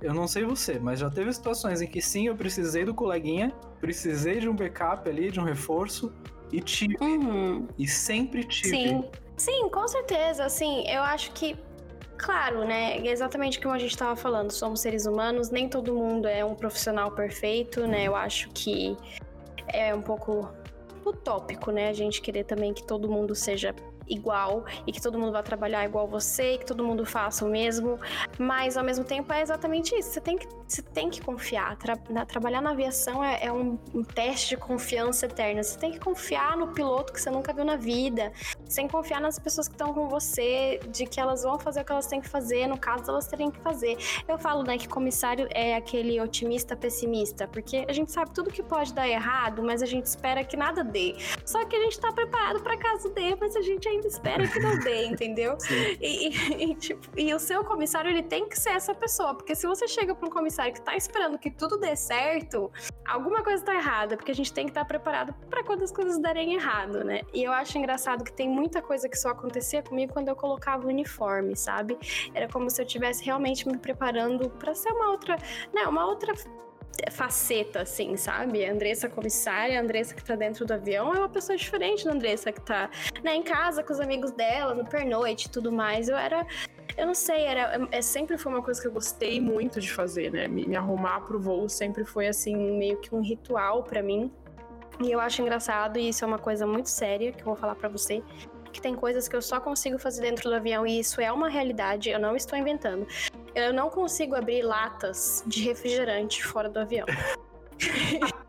Speaker 1: eu não sei você, mas já teve situações em que sim, eu precisei do coleguinha, precisei de um backup ali, de um reforço, e tive. Uhum. E sempre tive.
Speaker 2: Sim. Sim, com certeza. Assim, eu acho que Claro, né? Exatamente como a gente estava falando, somos seres humanos, nem todo mundo é um profissional perfeito, né? Eu acho que é um pouco utópico, né? A gente querer também que todo mundo seja igual e que todo mundo vai trabalhar igual você, que todo mundo faça o mesmo, mas ao mesmo tempo é exatamente isso. Você tem que, você tem que confiar. Tra na, trabalhar na aviação é, é um, um, teste de confiança eterna. Você tem que confiar no piloto que você nunca viu na vida, sem confiar nas pessoas que estão com você, de que elas vão fazer o que elas têm que fazer, no caso elas terem que fazer. Eu falo, né, que comissário é aquele otimista pessimista, porque a gente sabe tudo que pode dar errado, mas a gente espera que nada dê. Só que a gente tá preparado para caso dê, mas a gente ainda espera que não dê, entendeu? E, e, e, tipo, e o seu comissário, ele tem que ser essa pessoa, porque se você chega para um comissário que tá esperando que tudo dê certo, alguma coisa tá errada, porque a gente tem que estar tá preparado para quando as coisas darem errado, né? E eu acho engraçado que tem muita coisa que só acontecia comigo quando eu colocava o uniforme, sabe? Era como se eu tivesse realmente me preparando para ser uma outra, né, uma outra faceta, assim, sabe? A Andressa comissária, a Andressa que tá dentro do avião é uma pessoa diferente da Andressa que tá né, em casa com os amigos dela, no pernoite e tudo mais. Eu era. Eu não sei, era, é, sempre foi uma coisa que eu gostei muito de fazer, né? Me, me arrumar pro voo sempre foi, assim, meio que um ritual para mim. E eu acho engraçado, e isso é uma coisa muito séria que eu vou falar para você, que tem coisas que eu só consigo fazer dentro do avião e isso é uma realidade, eu não estou inventando eu não consigo abrir latas de refrigerante fora do avião.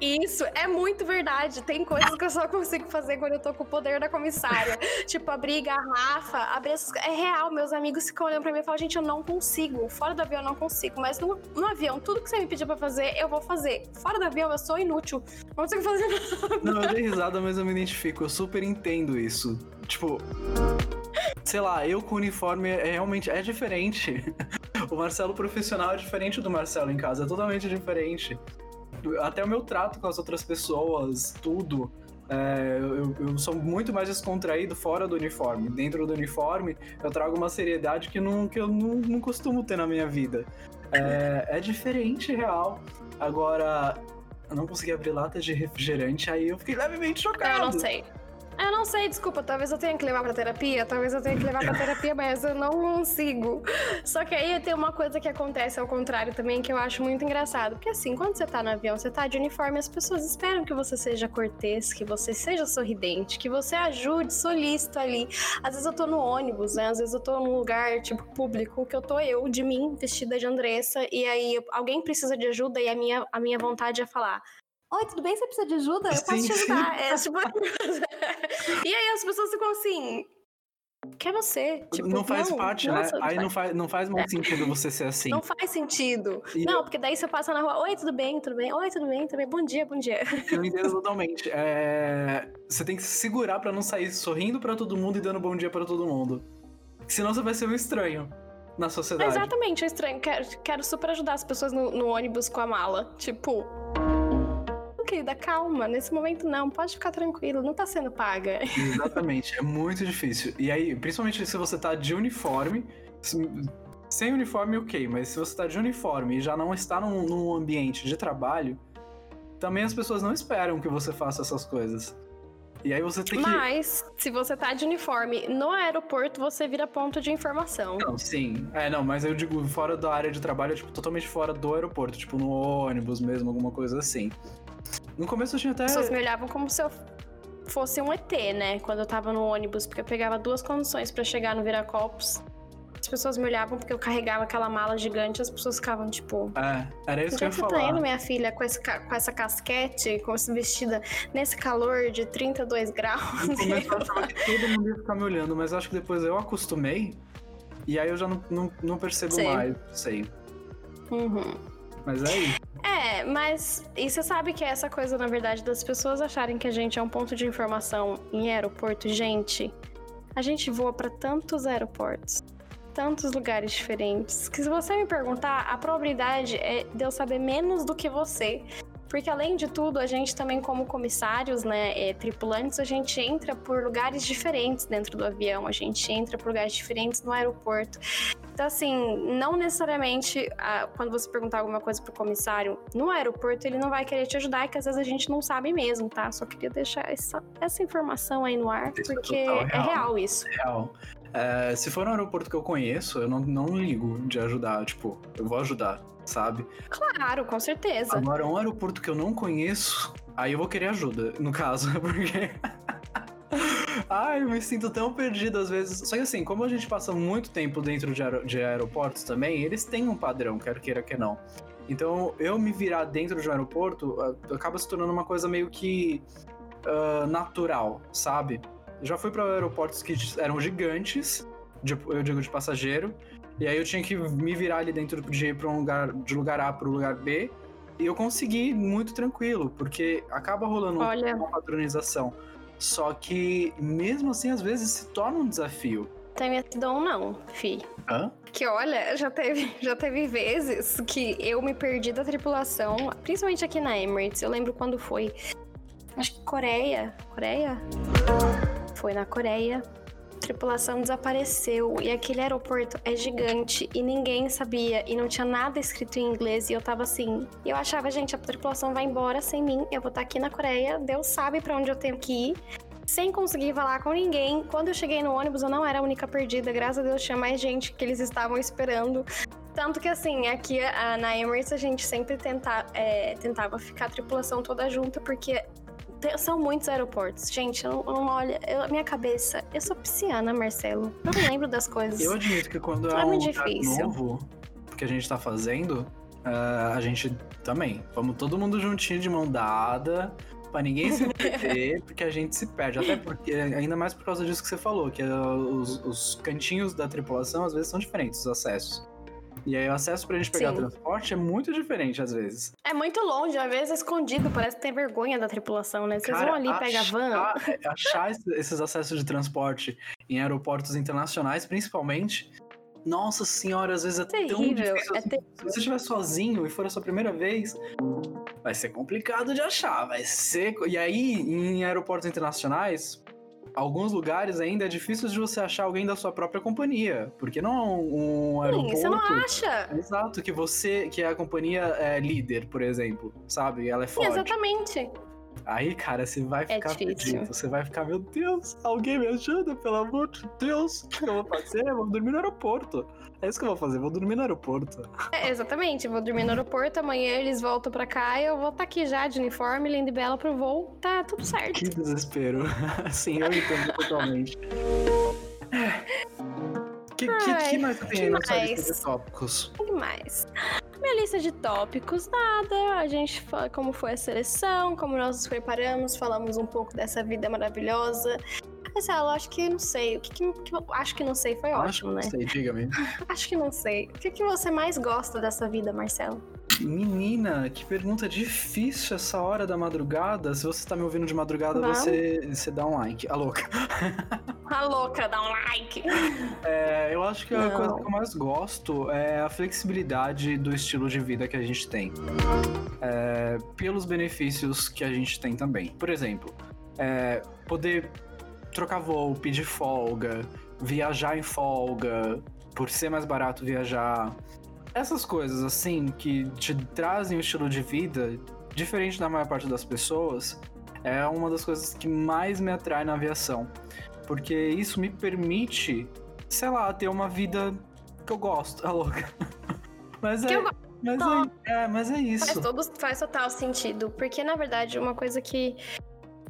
Speaker 2: Isso é muito verdade. Tem coisas que eu só consigo fazer quando eu tô com o poder da comissária. tipo, abrir garrafa, abrir. É real, meus amigos ficam olhando pra mim e falam, gente, eu não consigo. Fora do avião eu não consigo. Mas no, no avião, tudo que você me pedir pra fazer, eu vou fazer. Fora do avião, eu sou inútil. Não consigo fazer nada.
Speaker 1: Não, eu dei risada, mas eu me identifico. Eu super entendo isso. Tipo sei lá, eu com uniforme é realmente é diferente. o Marcelo profissional é diferente do Marcelo em casa, é totalmente diferente. Até o meu trato com as outras pessoas, tudo. É, eu, eu, sou muito mais descontraído fora do uniforme. Dentro do uniforme, eu trago uma seriedade que, não, que eu não, não costumo ter na minha vida. É, é diferente, real. Agora, eu não consegui abrir latas de refrigerante, aí eu fiquei levemente chocado.
Speaker 2: Eu não sei. Eu não sei, desculpa, talvez eu tenha que levar pra terapia, talvez eu tenha que levar pra terapia, mas eu não consigo. Só que aí tem uma coisa que acontece ao contrário também, que eu acho muito engraçado. Porque assim, quando você tá no avião, você tá de uniforme, as pessoas esperam que você seja cortês, que você seja sorridente, que você ajude, solícito ali. Às vezes eu tô no ônibus, né? Às vezes eu tô num lugar, tipo, público, que eu tô eu, de mim, vestida de Andressa, e aí alguém precisa de ajuda e a minha, a minha vontade é falar: Oi, tudo bem? Você precisa de ajuda? Eu posso sim, te ajudar. É, tipo... e aí as pessoas ficam assim. Que é você?
Speaker 1: Tipo, não faz não, parte, né? Aí não faz, não faz muito sentido você ser assim.
Speaker 2: Não faz sentido. E não, eu... porque daí você passa na rua, oi, tudo bem, tudo bem? Oi, tudo bem, tudo bem? Bom dia, bom dia.
Speaker 1: Eu entendo totalmente. É... Você tem que se segurar para não sair sorrindo para todo mundo e dando bom dia para todo mundo. Senão você vai ser um estranho na sociedade.
Speaker 2: Exatamente, um estranho. Quero, quero super ajudar as pessoas no, no ônibus com a mala. Tipo, querida, calma. Nesse momento não, pode ficar tranquilo, não tá sendo paga.
Speaker 1: Exatamente, é muito difícil. E aí, principalmente se você tá de uniforme, sem uniforme, ok, mas se você tá de uniforme e já não está num, num ambiente de trabalho, também as pessoas não esperam que você faça essas coisas. E aí você tem
Speaker 2: que. Mas, se você tá de uniforme no aeroporto, você vira ponto de informação.
Speaker 1: Não, sim. É, não, mas eu digo fora da área de trabalho, tipo, totalmente fora do aeroporto, tipo, no ônibus mesmo, alguma coisa assim. No começo eu tinha até.
Speaker 2: As pessoas me olhavam como se eu fosse um ET, né? Quando eu tava no ônibus, porque eu pegava duas condições para chegar no Viracopos. As pessoas me olhavam porque eu carregava aquela mala gigante, as pessoas ficavam tipo.
Speaker 1: É, era isso que eu ia falar.
Speaker 2: Você tá indo, minha filha, com, esse, com essa casquete, com esse vestida nesse calor de 32 graus?
Speaker 1: No começo eu achava que todo mundo ia ficar me olhando, mas acho que depois eu acostumei. E aí eu já não, não, não percebo sei. mais, sei.
Speaker 2: Uhum.
Speaker 1: Mas é isso.
Speaker 2: É, mas. E você sabe que é essa coisa, na verdade, das pessoas acharem que a gente é um ponto de informação em aeroporto? Gente, a gente voa para tantos aeroportos, tantos lugares diferentes, que se você me perguntar, a probabilidade é de eu saber menos do que você. Porque além de tudo, a gente também, como comissários, né, é, tripulantes, a gente entra por lugares diferentes dentro do avião, a gente entra por lugares diferentes no aeroporto. Então, assim, não necessariamente quando você perguntar alguma coisa pro comissário no aeroporto, ele não vai querer te ajudar, que às vezes a gente não sabe mesmo, tá? Só queria deixar essa, essa informação aí no ar, isso é porque é real. é real isso.
Speaker 1: É real. É, se for um aeroporto que eu conheço, eu não, não ligo de ajudar. Tipo, eu vou ajudar, sabe?
Speaker 2: Claro, com certeza.
Speaker 1: Agora, um aeroporto que eu não conheço, aí eu vou querer ajuda, no caso, porque. Ai, eu me sinto tão perdido às vezes. Só que assim, como a gente passa muito tempo dentro de, aer de aeroportos também, eles têm um padrão, quer queira que não. Então, eu me virar dentro de um aeroporto acaba se tornando uma coisa meio que uh, natural, sabe? Já fui para aeroportos que eram gigantes, de, eu digo de passageiro, e aí eu tinha que me virar ali dentro de ir para um lugar de lugar A para o lugar B, e eu consegui muito tranquilo, porque acaba rolando Olha. uma padronização. Só que mesmo assim às vezes se torna um desafio.
Speaker 2: Tem dom não, fi.
Speaker 1: Hã?
Speaker 2: Que olha, já teve, já teve vezes que eu me perdi da tripulação, principalmente aqui na Emirates. Eu lembro quando foi. Acho que Coreia. Coreia? Foi na Coreia. A tripulação desapareceu e aquele aeroporto é gigante e ninguém sabia e não tinha nada escrito em inglês e eu tava assim. Eu achava, gente, a tripulação vai embora sem mim, eu vou estar tá aqui na Coreia, Deus sabe para onde eu tenho que ir sem conseguir falar com ninguém. Quando eu cheguei no ônibus, eu não era a única perdida. Graças a Deus tinha mais gente que eles estavam esperando. Tanto que, assim, aqui a, na Emirates a gente sempre tenta, é, tentava ficar a tripulação toda junta, porque são muitos aeroportos. Gente, eu não, olha, eu, minha cabeça. Eu sou pisciana, Marcelo. Eu não lembro das coisas.
Speaker 1: Eu admito que quando é, é um difícil. novo que a gente tá fazendo, uh, a gente também. Vamos todo mundo juntinho de mão dada. Pra ninguém se perder, porque a gente se perde. Até porque, ainda mais por causa disso que você falou, que uh, os, os cantinhos da tripulação às vezes são diferentes, os acessos. E aí o acesso pra gente pegar Sim. transporte é muito diferente às vezes.
Speaker 2: É muito longe, às vezes é escondido, parece que tem vergonha da tripulação, né? Vocês Cara, vão ali, pega a van.
Speaker 1: Achar esses acessos de transporte em aeroportos internacionais, principalmente. Nossa senhora, às vezes é Terrível. tão difícil. É ter... Se você estiver sozinho e for a sua primeira vez, vai ser complicado de achar. Vai ser. E aí, em aeroportos internacionais, alguns lugares ainda é difícil de você achar alguém da sua própria companhia, porque não é um aeroporto...
Speaker 2: Sim, você não acha.
Speaker 1: Exato, que você, que a companhia é líder, por exemplo, sabe? Ela é forte.
Speaker 2: Exatamente.
Speaker 1: Aí, cara, você vai é ficar é perdido. Você vai ficar, meu Deus, alguém me ajuda, pelo amor de Deus. O que eu vou fazer? Eu vou dormir no aeroporto. É isso que eu vou fazer, vou dormir no aeroporto.
Speaker 2: É, exatamente, vou dormir no aeroporto, amanhã eles voltam pra cá e eu vou estar tá aqui já de uniforme, linda e bela pro voo, tá tudo certo.
Speaker 1: Que desespero. Sim, eu entendo totalmente. Que, Ai, que, que mais tem lista de tópicos?
Speaker 2: O que mais? Minha lista de tópicos, nada. A gente fala como foi a seleção, como nós nos preparamos, falamos um pouco dessa vida maravilhosa. Marcelo, acho que não sei. O que, que, que acho que não sei foi
Speaker 1: acho
Speaker 2: ótimo,
Speaker 1: né?
Speaker 2: Acho
Speaker 1: que não sei, diga-me.
Speaker 2: acho que não sei. O que, que você mais gosta dessa vida, Marcelo?
Speaker 1: Menina, que pergunta difícil essa hora da madrugada. Se você tá me ouvindo de madrugada, você, você dá um like. A louca.
Speaker 2: A louca, dá um like.
Speaker 1: É, eu acho que Não. a coisa que eu mais gosto é a flexibilidade do estilo de vida que a gente tem. É, pelos benefícios que a gente tem também. Por exemplo, é, poder trocar voo, pedir folga, viajar em folga, por ser mais barato viajar. Essas coisas, assim, que te trazem um estilo de vida diferente da maior parte das pessoas, é uma das coisas que mais me atrai na aviação. Porque isso me permite, sei lá, ter uma vida que eu gosto, é louca. Mas é. Mas é, é, mas é isso.
Speaker 2: Faz, todo, faz total sentido. Porque, na verdade, uma coisa que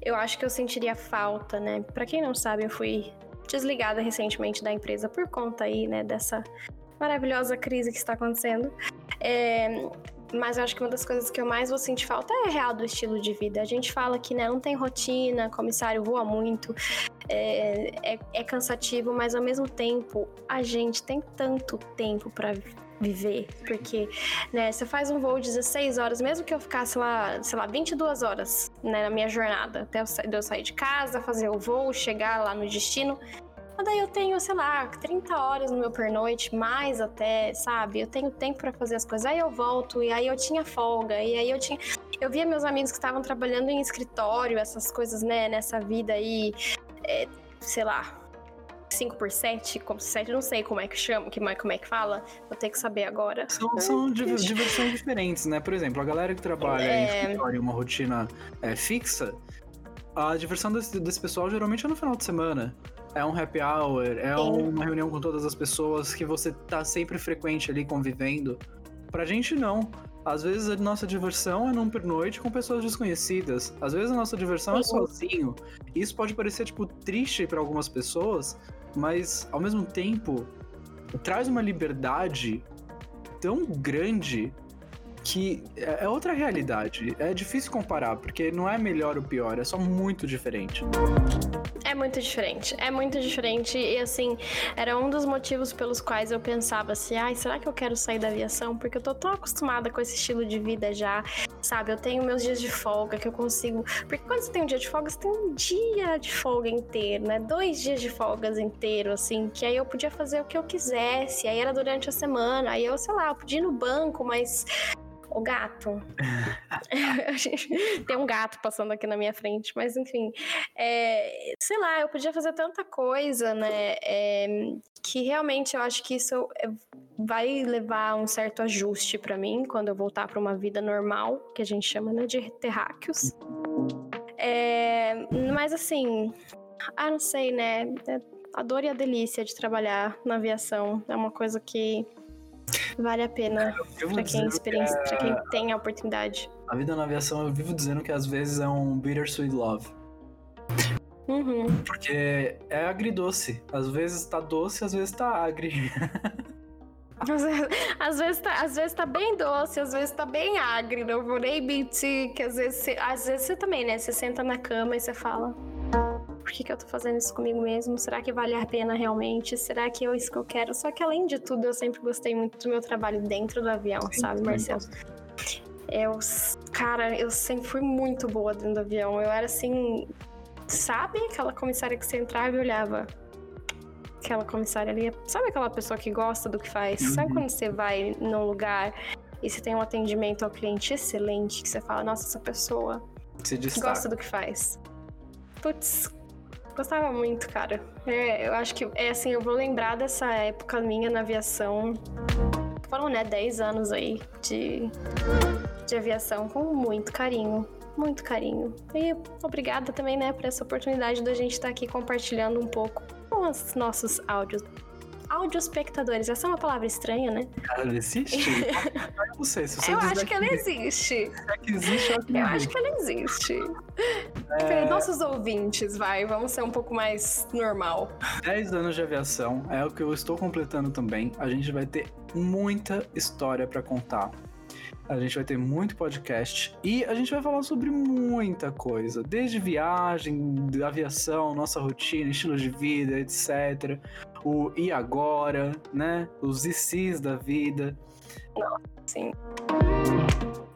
Speaker 2: eu acho que eu sentiria falta, né? Para quem não sabe, eu fui desligada recentemente da empresa por conta aí, né, dessa maravilhosa crise que está acontecendo. É, mas eu acho que uma das coisas que eu mais vou sentir falta é real do estilo de vida. A gente fala que né, não tem rotina, comissário voa muito, é, é, é cansativo, mas ao mesmo tempo a gente tem tanto tempo para viver, porque, né, você faz um voo de 16 horas, mesmo que eu ficasse lá, sei lá, 22 horas, né, na minha jornada, até eu sair de casa, fazer o voo, chegar lá no destino, mas daí eu tenho, sei lá, 30 horas no meu pernoite, mais até, sabe? Eu tenho tempo para fazer as coisas. Aí eu volto, e aí eu tinha folga, e aí eu tinha. Eu via meus amigos que estavam trabalhando em escritório, essas coisas, né, nessa vida aí, é, sei lá, 5 por 7, como 7, não sei como é que chama, como é, como é que fala, vou ter que saber agora.
Speaker 1: São, são diversões diferentes, né? Por exemplo, a galera que trabalha é... em escritório uma rotina é, fixa, a diversão desse, desse pessoal geralmente é no final de semana. É um happy hour, é Sim. uma reunião com todas as pessoas que você tá sempre frequente ali convivendo. Pra gente não. Às vezes a nossa diversão é num pernoite com pessoas desconhecidas. Às vezes a nossa diversão é sozinho. Isso pode parecer, tipo, triste para algumas pessoas, mas ao mesmo tempo traz uma liberdade tão grande que é, é outra realidade. É difícil comparar, porque não é melhor ou pior, é só muito diferente.
Speaker 2: É muito diferente, é muito diferente. E assim, era um dos motivos pelos quais eu pensava assim: ai, será que eu quero sair da aviação? Porque eu tô tão acostumada com esse estilo de vida já, sabe? Eu tenho meus dias de folga que eu consigo. Porque quando você tem um dia de folga, você tem um dia de folga inteiro, né? Dois dias de folgas inteiro, assim, que aí eu podia fazer o que eu quisesse. Aí era durante a semana, aí eu, sei lá, eu podia ir no banco, mas o gato. Tem um gato passando aqui na minha frente, mas enfim. É, sei lá, eu podia fazer tanta coisa, né? É, que realmente eu acho que isso vai levar um certo ajuste para mim quando eu voltar para uma vida normal, que a gente chama né, de terráqueos. É, mas assim, ah, não sei, né? É, a dor e a delícia de trabalhar na aviação é uma coisa que Vale a pena para quem, experiência, que é... quem tem a oportunidade.
Speaker 1: A vida na aviação eu vivo dizendo que às vezes é um bittersweet love.
Speaker 2: Uhum.
Speaker 1: Porque é agridoce. Às vezes tá doce, às vezes tá agri.
Speaker 2: Às vezes, às, vezes tá, às vezes tá bem doce, às vezes tá bem agri. Não vou nem mentir, que às vezes, às vezes você também, né? Você senta na cama e você fala por que, que eu tô fazendo isso comigo mesmo? Será que vale a pena realmente? Será que é isso que eu quero? Só que além de tudo, eu sempre gostei muito do meu trabalho dentro do avião, Sim, sabe, Marcelo? Eu, cara, eu sempre fui muito boa dentro do avião. Eu era assim, sabe aquela comissária que você entrava e olhava? Aquela comissária ali, sabe aquela pessoa que gosta do que faz? Uhum. Sabe quando você vai num lugar e você tem um atendimento ao cliente excelente, que você fala, nossa, essa pessoa gosta do que faz. Putz, Gostava muito, cara. É, eu acho que, é assim, eu vou lembrar dessa época minha na aviação. Foram, né, 10 anos aí de, de aviação com muito carinho. Muito carinho. E obrigada também, né, por essa oportunidade da gente estar aqui compartilhando um pouco com os nossos áudios audiospectadores. Essa é uma palavra estranha, né?
Speaker 1: Ela existe? eu não sei. Se você
Speaker 2: eu acho que ela existe.
Speaker 1: É que existe, eu,
Speaker 2: eu acho que ela existe. É... Nossos ouvintes, vai, vamos ser um pouco mais normal.
Speaker 1: 10 anos de aviação é o que eu estou completando também. A gente vai ter muita história para contar. A gente vai ter muito podcast e a gente vai falar sobre muita coisa, desde viagem, aviação, nossa rotina, estilo de vida, etc. O e agora, né? Os ICs da vida.
Speaker 2: Sim.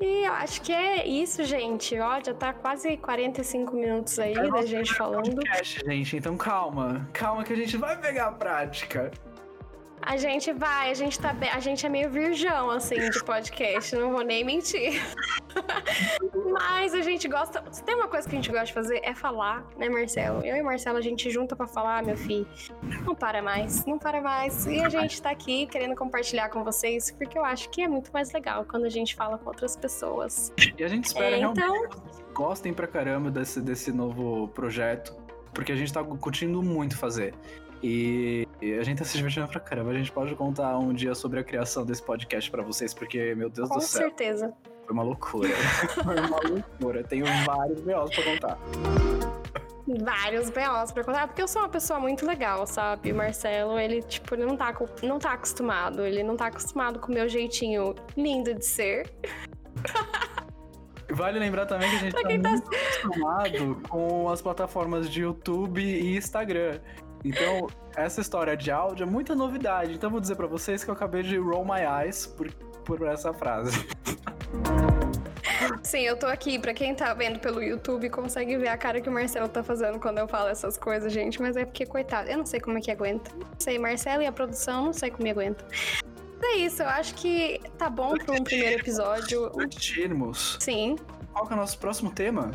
Speaker 2: E eu acho que é isso, gente. Ó, já tá quase 45 minutos aí é da gente falando.
Speaker 1: Podcast, gente, então calma. Calma que a gente vai pegar a prática.
Speaker 2: A gente vai, a gente tá bem, a gente é meio virgão, assim, de podcast, não vou nem mentir. Mas a gente gosta. Se tem uma coisa que a gente gosta de fazer é falar, né, Marcelo? Eu e Marcelo, a gente junta para falar, meu filho. Não para mais, não para mais. E a gente tá aqui querendo compartilhar com vocês, porque eu acho que é muito mais legal quando a gente fala com outras pessoas.
Speaker 1: E a gente espera é, então... gostem pra caramba desse, desse novo projeto, porque a gente tá curtindo muito fazer. E a gente tá se divertindo pra caramba. A gente pode contar um dia sobre a criação desse podcast para vocês, porque, meu Deus
Speaker 2: Com
Speaker 1: do céu.
Speaker 2: Com certeza.
Speaker 1: Foi uma loucura. foi uma loucura. Tenho vários B.O.s pra contar.
Speaker 2: Vários B.O.s pra contar, porque eu sou uma pessoa muito legal, sabe? O Marcelo, ele, tipo, ele não tá, não tá acostumado. Ele não tá acostumado com o meu jeitinho lindo de ser.
Speaker 1: Vale lembrar também que a gente tá, tá muito acostumado com as plataformas de YouTube e Instagram. Então, essa história de áudio é muita novidade. Então, vou dizer para vocês que eu acabei de roll my eyes por, por essa frase.
Speaker 2: Sim, eu tô aqui. Pra quem tá vendo pelo YouTube, consegue ver a cara que o Marcelo tá fazendo quando eu falo essas coisas, gente. Mas é porque, coitado, eu não sei como é que aguenta. Não sei, Marcelo e a produção, não sei como aguenta. Mas é isso, eu acho que tá bom para um primeiro episódio.
Speaker 1: Curtimos.
Speaker 2: Sim.
Speaker 1: Qual que é o nosso próximo tema?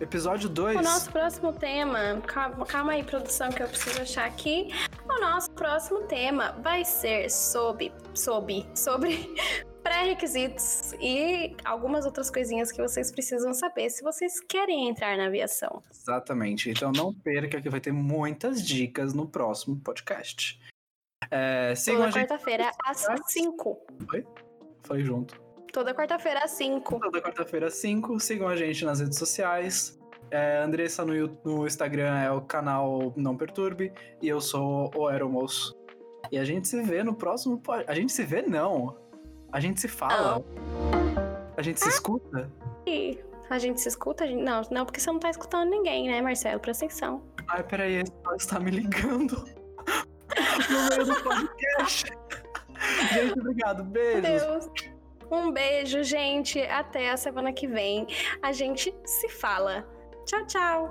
Speaker 1: Episódio 2.
Speaker 2: O nosso próximo tema, calma, calma aí, produção, que eu preciso achar aqui. O nosso próximo tema vai ser sobre, sobre, sobre pré-requisitos e algumas outras coisinhas que vocês precisam saber se vocês querem entrar na aviação.
Speaker 1: Exatamente. Então não perca que vai ter muitas dicas no próximo podcast. É,
Speaker 2: Toda quarta-feira, às 5.
Speaker 1: Oi? Falei junto.
Speaker 2: Toda quarta-feira às 5.
Speaker 1: Toda quarta-feira às 5. Sigam a gente nas redes sociais. É, Andressa no, no Instagram é o canal Não Perturbe. E eu sou o Aeromoço. E a gente se vê no próximo. A gente se vê, não. A gente se fala. A gente se escuta.
Speaker 2: E a gente se escuta? Gente... Não, não, porque você não tá escutando ninguém, né, Marcelo? Presta atenção.
Speaker 1: Ai, peraí, esse está me ligando. no meio do podcast. gente, obrigado. Beijo. Deus.
Speaker 2: Um beijo, gente. Até a semana que vem. A gente se fala. Tchau, tchau.